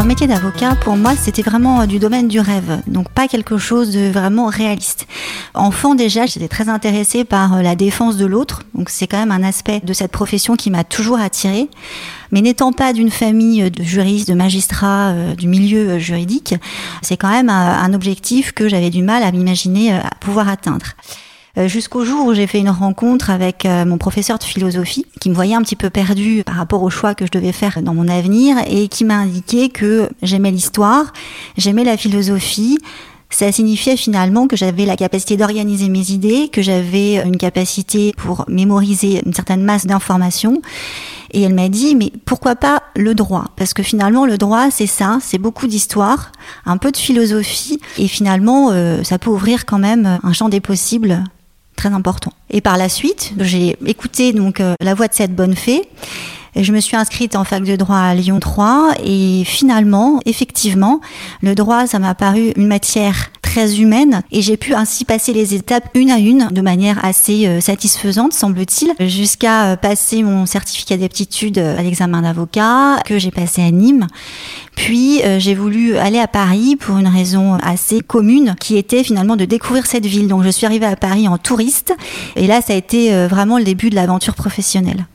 Alors, métier d'avocat, pour moi, c'était vraiment du domaine du rêve, donc pas quelque chose de vraiment réaliste. Enfant, déjà, j'étais très intéressée par la défense de l'autre, donc c'est quand même un aspect de cette profession qui m'a toujours attirée. Mais n'étant pas d'une famille de juristes, de magistrats, euh, du milieu juridique, c'est quand même un objectif que j'avais du mal à m'imaginer euh, pouvoir atteindre. Euh, jusqu'au jour où j'ai fait une rencontre avec euh, mon professeur de philosophie, qui me voyait un petit peu perdu par rapport au choix que je devais faire dans mon avenir, et qui m'a indiqué que j'aimais l'histoire, j'aimais la philosophie, ça signifiait finalement que j'avais la capacité d'organiser mes idées, que j'avais une capacité pour mémoriser une certaine masse d'informations. Et elle m'a dit, mais pourquoi pas le droit? Parce que finalement, le droit, c'est ça, c'est beaucoup d'histoire, un peu de philosophie, et finalement, euh, ça peut ouvrir quand même un champ des possibles très important. Et par la suite, j'ai écouté donc euh, la voix de cette bonne fée. Je me suis inscrite en fac de droit à Lyon 3 et finalement, effectivement, le droit, ça m'a paru une matière très humaine et j'ai pu ainsi passer les étapes une à une de manière assez euh, satisfaisante, semble-t-il, jusqu'à euh, passer mon certificat d'aptitude à l'examen d'avocat que j'ai passé à Nîmes. Puis euh, j'ai voulu aller à Paris pour une raison assez commune qui était finalement de découvrir cette ville. Donc je suis arrivée à Paris en touriste et là ça a été euh, vraiment le début de l'aventure professionnelle.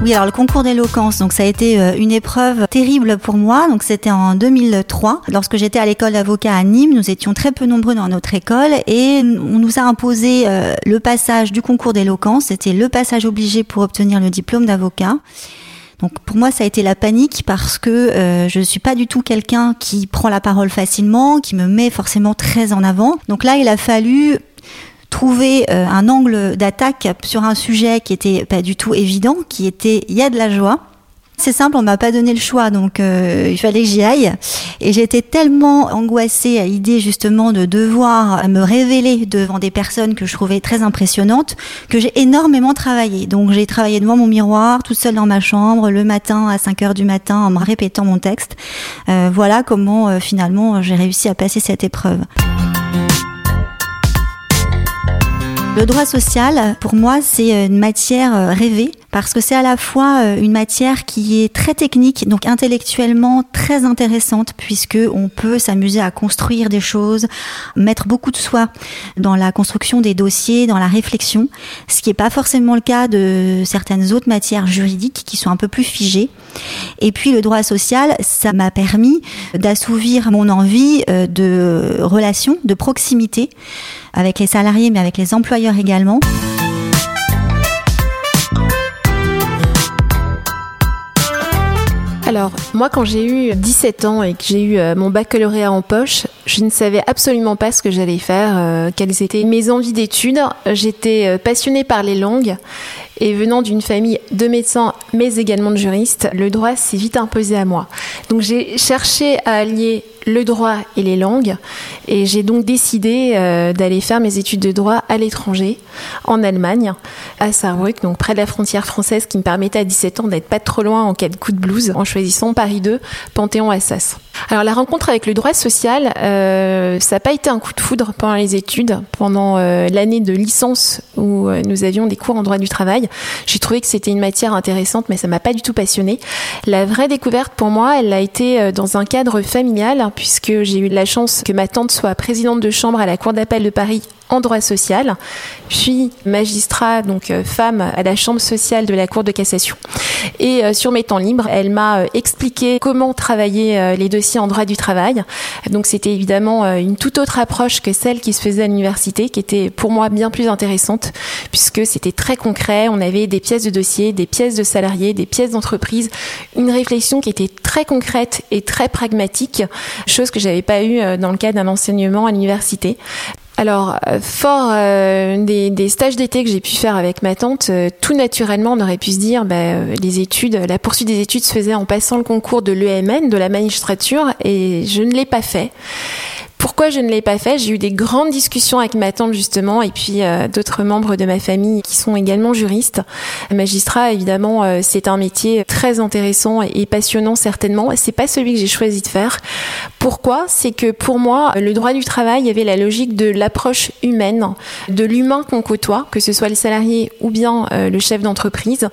Oui, alors le concours d'éloquence, donc ça a été euh, une épreuve terrible pour moi. Donc c'était en 2003, lorsque j'étais à l'école d'avocat à Nîmes. Nous étions très peu nombreux dans notre école et on nous a imposé euh, le passage du concours d'éloquence. C'était le passage obligé pour obtenir le diplôme d'avocat. Donc pour moi ça a été la panique parce que euh, je suis pas du tout quelqu'un qui prend la parole facilement, qui me met forcément très en avant. Donc là il a fallu trouver euh, un angle d'attaque sur un sujet qui était pas du tout évident, qui était il y a de la joie. C'est simple, on m'a pas donné le choix, donc euh, il fallait que j'y aille. Et j'étais tellement angoissée à l'idée justement de devoir me révéler devant des personnes que je trouvais très impressionnantes que j'ai énormément travaillé. Donc j'ai travaillé devant mon miroir, toute seule dans ma chambre, le matin à 5 heures du matin, en me répétant mon texte. Euh, voilà comment finalement j'ai réussi à passer cette épreuve. Le droit social, pour moi, c'est une matière euh, rêvée parce que c'est à la fois euh, une matière qui est très technique, donc intellectuellement très intéressante, puisque on peut s'amuser à construire des choses, mettre beaucoup de soi dans la construction des dossiers, dans la réflexion, ce qui n'est pas forcément le cas de certaines autres matières juridiques qui sont un peu plus figées. Et puis le droit social, ça m'a permis d'assouvir mon envie euh, de relation, de proximité avec les salariés, mais avec les employeurs également. Alors, moi, quand j'ai eu 17 ans et que j'ai eu euh, mon baccalauréat en poche, je ne savais absolument pas ce que j'allais faire, euh, quelles étaient mes envies d'études. J'étais euh, passionnée par les langues et venant d'une famille de médecins, mais également de juristes, le droit s'est vite imposé à moi. Donc j'ai cherché à allier le droit et les langues, et j'ai donc décidé euh, d'aller faire mes études de droit à l'étranger, en Allemagne, à Saarbrück, donc près de la frontière française, qui me permettait à 17 ans d'être pas trop loin en cas de coup de blues, en choisissant Paris 2, Panthéon-Assas. Alors la rencontre avec le droit social, euh, ça n'a pas été un coup de foudre pendant les études, pendant euh, l'année de licence où nous avions des cours en droit du travail. J'ai trouvé que c'était une matière intéressante, mais ça m'a pas du tout passionnée. La vraie découverte pour moi, elle a été euh, dans un cadre familial, hein, puisque j'ai eu la chance que ma tante soit présidente de chambre à la Cour d'appel de Paris en droit social, puis magistrat, donc euh, femme à la chambre sociale de la Cour de cassation. Et euh, sur mes temps libres, elle m'a expliqué comment travailler les dossiers en droit du travail. Donc c'était évidemment une toute autre approche que celle qui se faisait à l'université, qui était pour moi bien plus intéressante, puisque c'était très concret. On avait des pièces de dossier, des pièces de salariés, des pièces d'entreprise, une réflexion qui était très concrète et très pragmatique, chose que j'avais pas eue euh, dans le cadre d'un enseignement à l'université. Alors, euh, fort euh, des, stages d'été que j'ai pu faire avec ma tante, tout naturellement, on aurait pu se dire, bah, les études, la poursuite des études se faisait en passant le concours de l'EMN, de la magistrature, et je ne l'ai pas fait. Pourquoi je ne l'ai pas fait J'ai eu des grandes discussions avec ma tante justement et puis euh, d'autres membres de ma famille qui sont également juristes. Magistrat, évidemment, euh, c'est un métier très intéressant et passionnant certainement. C'est pas celui que j'ai choisi de faire. Pourquoi? C'est que pour moi, le droit du travail avait la logique de l'approche humaine, de l'humain qu'on côtoie, que ce soit le salarié ou bien euh, le chef d'entreprise.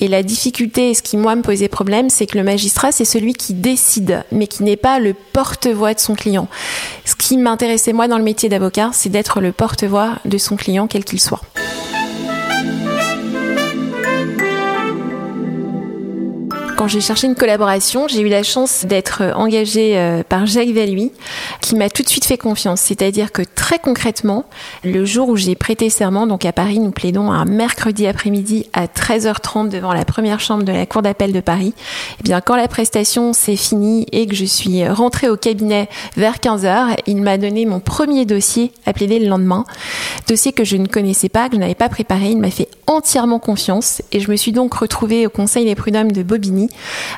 Et la difficulté, ce qui moi me posait problème, c'est que le magistrat, c'est celui qui décide, mais qui n'est pas le porte-voix de son client. Ce qui m'intéressait moi dans le métier d'avocat, c'est d'être le porte-voix de son client, quel qu'il soit. Quand j'ai cherché une collaboration, j'ai eu la chance d'être engagée euh, par Jacques Valui, qui m'a tout de suite fait confiance. C'est-à-dire que très concrètement, le jour où j'ai prêté serment, donc à Paris, nous plaidons un mercredi après-midi à 13h30 devant la première chambre de la Cour d'appel de Paris. Eh bien, quand la prestation s'est finie et que je suis rentrée au cabinet vers 15h, il m'a donné mon premier dossier à plaider le lendemain. Dossier que je ne connaissais pas, que je n'avais pas préparé. Il m'a fait entièrement confiance et je me suis donc retrouvée au Conseil des prud'hommes de Bobigny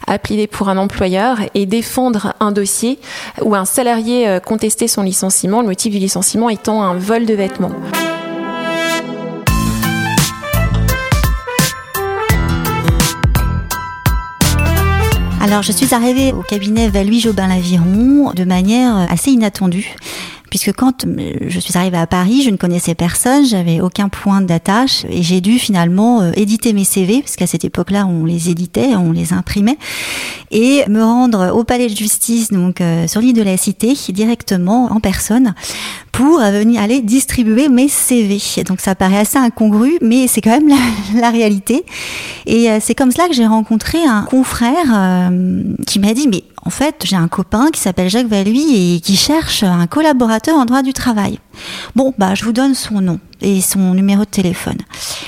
appeler pour un employeur et défendre un dossier où un salarié euh, contestait son licenciement, le motif du licenciement étant un vol de vêtements. Alors, je suis arrivée au cabinet Valuy Jobin Laviron de manière assez inattendue puisque quand euh, je suis arrivée à Paris, je ne connaissais personne, j'avais aucun point d'attache et j'ai dû finalement euh, éditer mes CV, parce qu'à cette époque-là, on les éditait, on les imprimait, et me rendre au palais de justice, donc euh, sur l'île de la Cité, directement en personne, pour venir aller distribuer mes CV. Donc ça paraît assez incongru, mais c'est quand même la, la réalité. Et c'est comme cela que j'ai rencontré un confrère qui m'a dit, mais en fait, j'ai un copain qui s'appelle Jacques Valuy et qui cherche un collaborateur en droit du travail. Bon, bah, je vous donne son nom et son numéro de téléphone.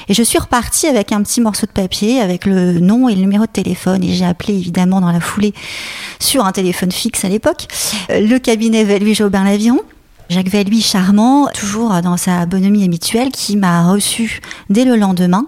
Et je suis repartie avec un petit morceau de papier avec le nom et le numéro de téléphone. Et j'ai appelé évidemment dans la foulée sur un téléphone fixe à l'époque le cabinet Valuy Jobin Laviron. Jacques Valuy, charmant, toujours dans sa bonhomie habituelle, qui m'a reçu dès le lendemain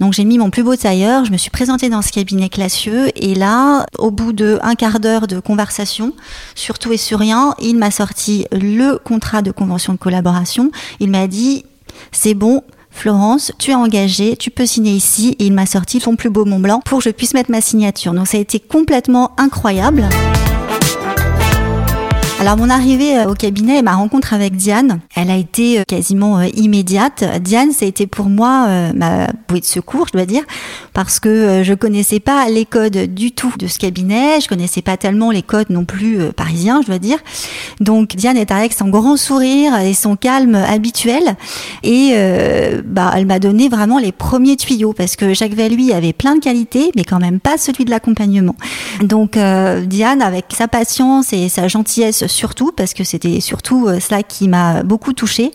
donc j'ai mis mon plus beau tailleur, je me suis présentée dans ce cabinet classieux et là, au bout de un quart d'heure de conversation, sur tout et sur rien, il m'a sorti le contrat de convention de collaboration. Il m'a dit c'est bon, Florence, tu es engagée, tu peux signer ici. Et il m'a sorti son plus beau Mont Blanc pour que je puisse mettre ma signature. Donc ça a été complètement incroyable. Alors mon arrivée euh, au cabinet et ma rencontre avec Diane, elle a été euh, quasiment euh, immédiate. Diane, ça a été pour moi ma bouée de secours, je dois dire, parce que je connaissais pas les codes du tout de ce cabinet, je connaissais pas tellement les codes non plus parisiens, je dois dire. Donc Diane est avec son grand sourire et son calme habituel et bah elle m'a donné vraiment les premiers tuyaux parce que Jacques Valuy avait plein de qualités mais quand même pas celui de l'accompagnement. Donc Diane avec sa patience et sa gentillesse surtout, parce que c'était surtout euh, cela qui m'a beaucoup touchée,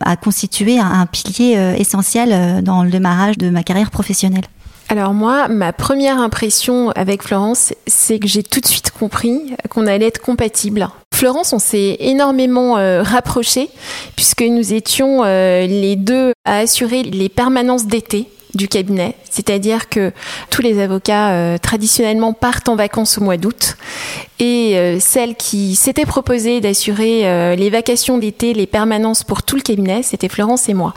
a constitué un, pilier euh, essentiel euh, dans le démarrage de ma carrière professionnelle. Alors moi, ma première impression avec Florence, c'est que j'ai tout de suite compris qu'on allait être compatibles. Florence, on s'est énormément rapprochés puisque nous étions les deux à assurer les permanences d'été du cabinet, c'est-à-dire que tous les avocats euh, traditionnellement partent en vacances au mois d'août et euh, celle qui s'était proposée d'assurer euh, les vacations d'été, les permanences pour tout le cabinet, c'était Florence et moi.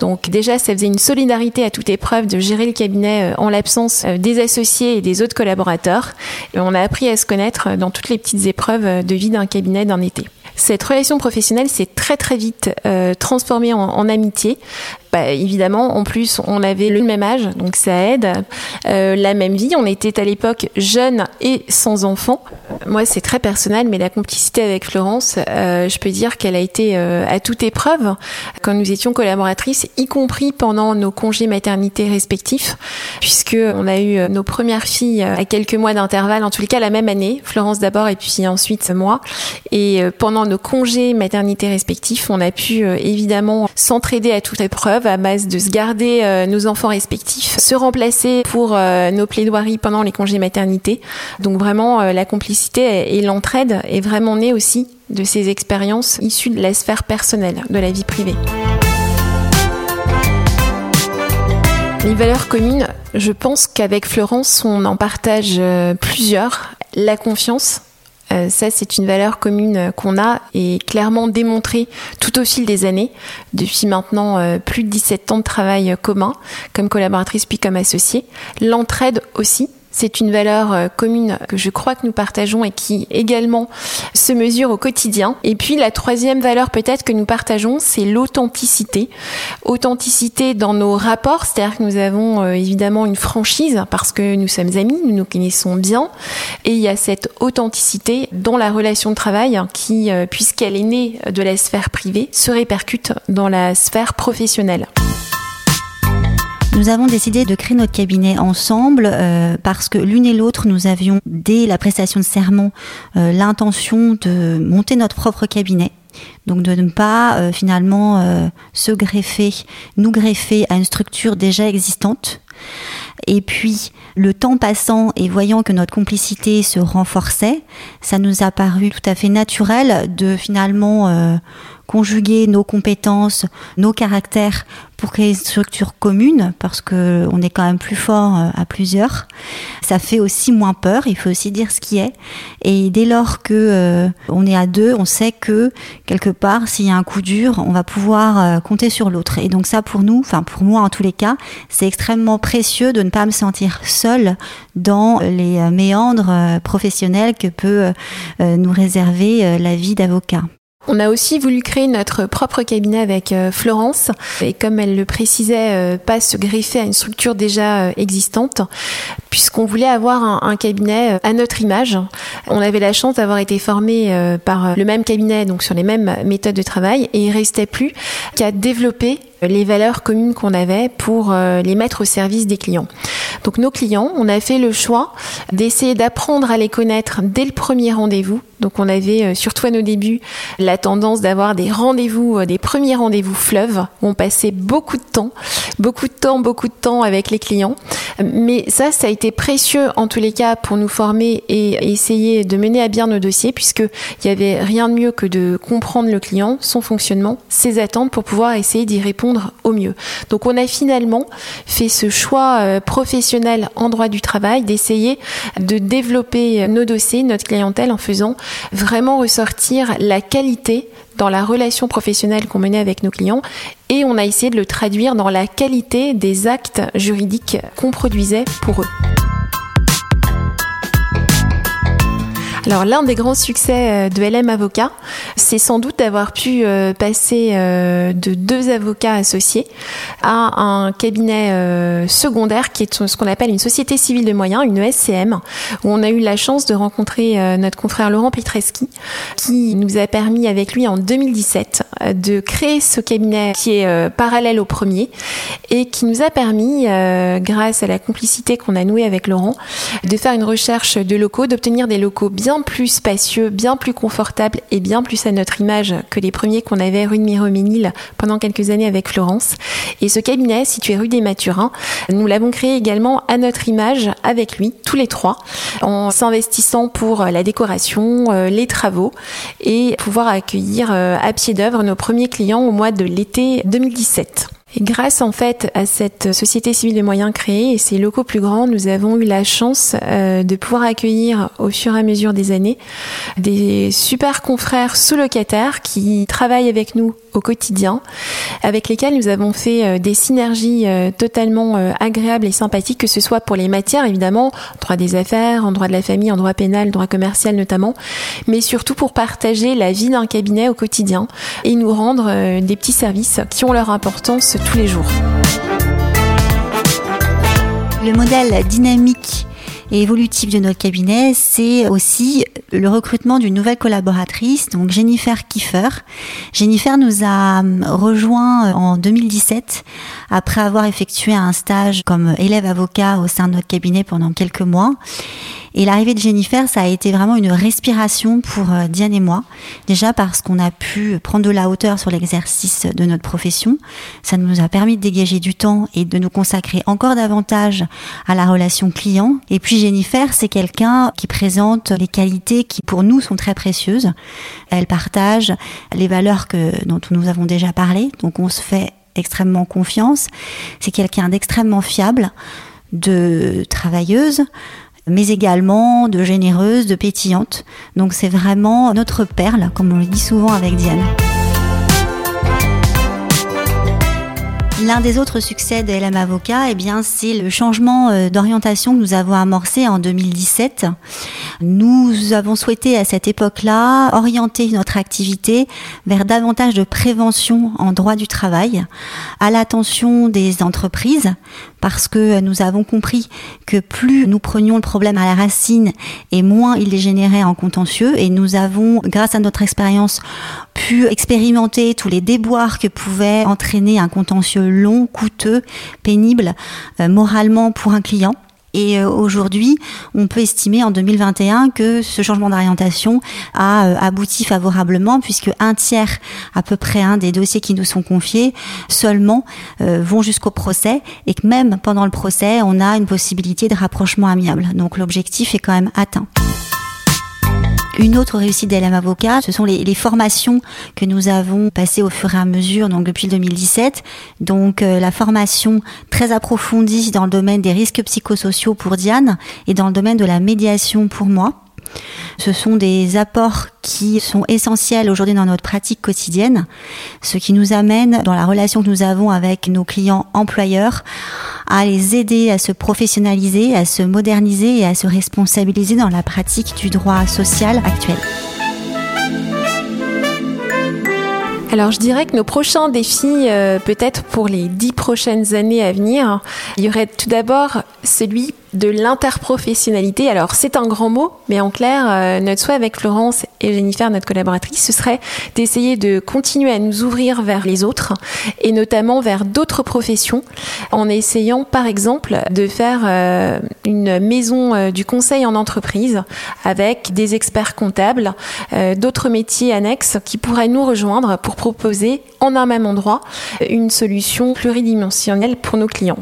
Donc déjà, ça faisait une solidarité à toute épreuve de gérer le cabinet en l'absence des associés et des autres collaborateurs. Et on a appris à se connaître dans toutes les petites épreuves de vie d'un cabinet d'un été. Cette relation professionnelle s'est très très vite transformée en, amitié bah, évidemment, en plus, on avait le même âge, donc ça aide. Euh, la même vie, on était à l'époque jeunes et sans enfants. Moi, c'est très personnel, mais la complicité avec Florence, euh, je peux dire qu'elle a été euh, à toute épreuve quand nous étions collaboratrices, y compris pendant nos congés maternité respectifs, puisque on a eu nos premières filles à quelques mois d'intervalle, en les cas la même année, Florence d'abord et puis ensuite moi. Et pendant nos congés maternité respectifs, on a pu évidemment s'entraider à toute épreuve à base de se garder euh, nos enfants respectifs, se remplacer pour euh, nos plaidoiries pendant les congés maternité. Donc vraiment, euh, la complicité et l'entraide est vraiment née aussi de ces expériences issues de la sphère personnelle, de la vie privée. Les valeurs communes, je pense qu'avec Florence, on en partage plusieurs. La confiance, Euh, ça, c'est une valeur commune qu'on a et clairement démontrée tout au fil des années, depuis maintenant euh, plus de 17 ans de travail commun, comme collaboratrice puis comme associée. L'entraide aussi, c'est une valeur euh, commune que je crois que nous partageons et qui également se mesure au quotidien. Et puis la troisième valeur peut-être que nous partageons, c'est l'authenticité. Authenticité dans nos rapports, c'est-à-dire que nous avons euh, évidemment une franchise parce que nous sommes amis, nous nous connaissons bien. Et il y a cette authenticité dans la relation de travail qui, euh, puisqu'elle est née de la sphère privée, se répercute dans la sphère professionnelle. Nous avons décidé de créer notre cabinet ensemble euh, parce que l'une et l'autre, nous avions, dès la prestation de serment, euh, l'intention de monter notre propre cabinet. Donc de ne pas euh, finalement se greffer, nous greffer à une structure déjà existante. Et puis, le temps passant et voyant que notre complicité se renforçait, ça nous a paru tout à fait naturel de finalement conjuguer nos compétences, nos caractères pour créer une structure commune, parce que on est quand même plus fort euh, à plusieurs. Ça fait aussi moins peur. Il faut aussi dire ce qui est. Et dès lors que euh, on est à deux, on sait que quelque part, s'il y a un coup dur, on va pouvoir euh, compter sur l'autre. Et donc ça, pour nous, enfin pour moi en tous les cas, c'est extrêmement précieux de ne pas me sentir seule dans les méandres professionnels que peut nous réserver la vie d'avocat. On a aussi voulu créer notre propre cabinet avec euh, Florence et comme elle le précisait, euh, pas se greffer à une structure déjà euh, existante puisqu'on voulait avoir un, cabinet à notre image. On avait la chance d'avoir été formé par le même cabinet, donc sur les mêmes méthodes de travail et il restait plus qu'à développer les valeurs communes qu'on avait pour les mettre au service des clients. Donc nos clients, on a fait le choix d'essayer d'apprendre à les connaître dès le premier rendez-vous donc on avait, euh, surtout à nos débuts, la tendance d'avoir des rendez-vous, euh, des premiers rendez-vous fleuves, où on passait beaucoup de temps, beaucoup de temps, beaucoup de temps avec les clients. Mais ça, ça a été précieux en tous les cas pour nous former et essayer de mener à bien nos dossiers, puisqu'il n'y avait rien de mieux que de comprendre le client, son fonctionnement, ses attentes, pour pouvoir essayer d'y répondre au mieux. Donc on a finalement fait ce choix euh, en droit du travail d'essayer de développer nos dossiers, notre clientèle en faisant vraiment ressortir la qualité dans la relation professionnelle qu'on menait avec nos clients et on a essayé de le traduire dans la qualité des actes juridiques qu'on produisait pour eux. Alors l'un des grands succès euh, de LM Avocat, c'est sans doute d'avoir pu euh, passer euh, de deux avocats associés à un cabinet secondaire qui est ce qu'on appelle une société civile de moyens, une ESCM, où on a eu la chance de rencontrer notre confrère Laurent Petreski, qui nous a permis avec lui en 2017 de créer ce cabinet qui est parallèle au premier et qui nous a permis, grâce à la complicité qu'on a nouée avec Laurent, de faire une recherche de locaux, d'obtenir des locaux bien plus spacieux, bien plus confortable et bien plus à notre image que les premiers qu'on avait rue de Miroménil pendant quelques années avec Florence. Et ce cabinet, situé rue des Mathurins, nous l'avons créé également à notre image avec lui, tous les trois, en s'investissant pour la décoration, euh, les travaux et pouvoir accueillir euh, à pied d'œuvre nos premiers clients au mois de l'été 2017. Grâce en fait à cette société civile de moyens créée et ces locaux plus grands, nous avons eu la chance euh, de pouvoir accueillir au fur et à mesure des années des super confrères sous-locataires qui travaillent avec nous au quotidien, avec lesquels nous avons fait euh, des synergies euh, totalement agréables et sympathiques, que ce soit pour les matières évidemment, droit des affaires, en droit de la famille, en droit pénal, droit commercial notamment, mais surtout pour partager la vie d'un cabinet au quotidien et nous rendre des petits services qui ont leur importance tous les jours. Le modèle dynamique et évolutif de notre cabinet, c'est aussi le recrutement d'une nouvelle collaboratrice, donc Jennifer Kiefer. Jennifer nous a rejoint en 2017 après avoir effectué un stage comme élève avocat au sein de notre cabinet pendant quelques mois. Et l'arrivée de Jennifer, ça a été vraiment une respiration pour euh, Diane et moi. Déjà parce qu'on a pu prendre de la hauteur sur l'exercice de notre profession. Ça nous a permis de dégager du temps et de nous consacrer encore davantage à la relation client. Et puis Jennifer, c'est quelqu'un qui présente les qualités qui pour nous sont très précieuses. Elle partage les valeurs que, dont nous avons déjà parlé. Donc on se fait extrêmement confiance. C'est quelqu'un d'extrêmement fiable, de travailleuse, mais également de généreuse, de pétillante. Donc c'est vraiment notre perle, comme on le dit souvent avec Diane. L'un des autres succès de LM Avocat, eh bien, c'est le changement euh, d'orientation que nous avons amorcé en 2017. Nous avons souhaité à cette époque-là orienter notre activité vers davantage de prévention en droit du travail, à l'attention des entreprises, parce que nous avons compris que plus nous prenions le problème à la racine et moins il les générait en contentieux. Et nous avons, grâce à notre expérience, pu expérimenter tous les déboires que pouvait entraîner un contentieux long, coûteux, pénible, euh, moralement pour un client. Et euh, aujourd'hui, on peut estimer en 2021 que ce changement d'orientation a euh, abouti favorablement puisque un tiers à peu près un des dossiers qui nous sont confiés seulement vont jusqu'au procès et que même pendant le procès, on a une possibilité de rapprochement amiable. Donc l'objectif est quand même atteint. Une autre réussite d'LM Avocat, ce sont les, formations que nous avons passées au fur et à mesure, donc depuis 2017. Donc euh, la formation très approfondie dans le domaine des risques psychosociaux pour Diane et dans le domaine de la médiation pour moi. Ce sont des apports qui sont essentiels aujourd'hui dans notre pratique quotidienne, ce qui nous amène dans la relation que nous avons avec nos clients employeurs à les aider à se professionnaliser, à se moderniser et à se responsabiliser dans la pratique du droit social actuel. Alors je dirais que nos prochains défis, euh, peut-être pour les dix prochaines années à venir, il y aurait tout d'abord celui de l'interprofessionnalité. Alors c'est un grand mot, mais en clair, euh, notre souhait avec Florence et Jennifer, notre collaboratrice, ce serait d'essayer de continuer à nous ouvrir vers les autres et notamment vers d'autres professions en essayant par exemple de faire euh, une maison euh, du conseil en entreprise avec des experts comptables, d'autres métiers annexes qui pourraient nous rejoindre pour proposer en un même endroit une solution pluridimensionnelle pour nos clients.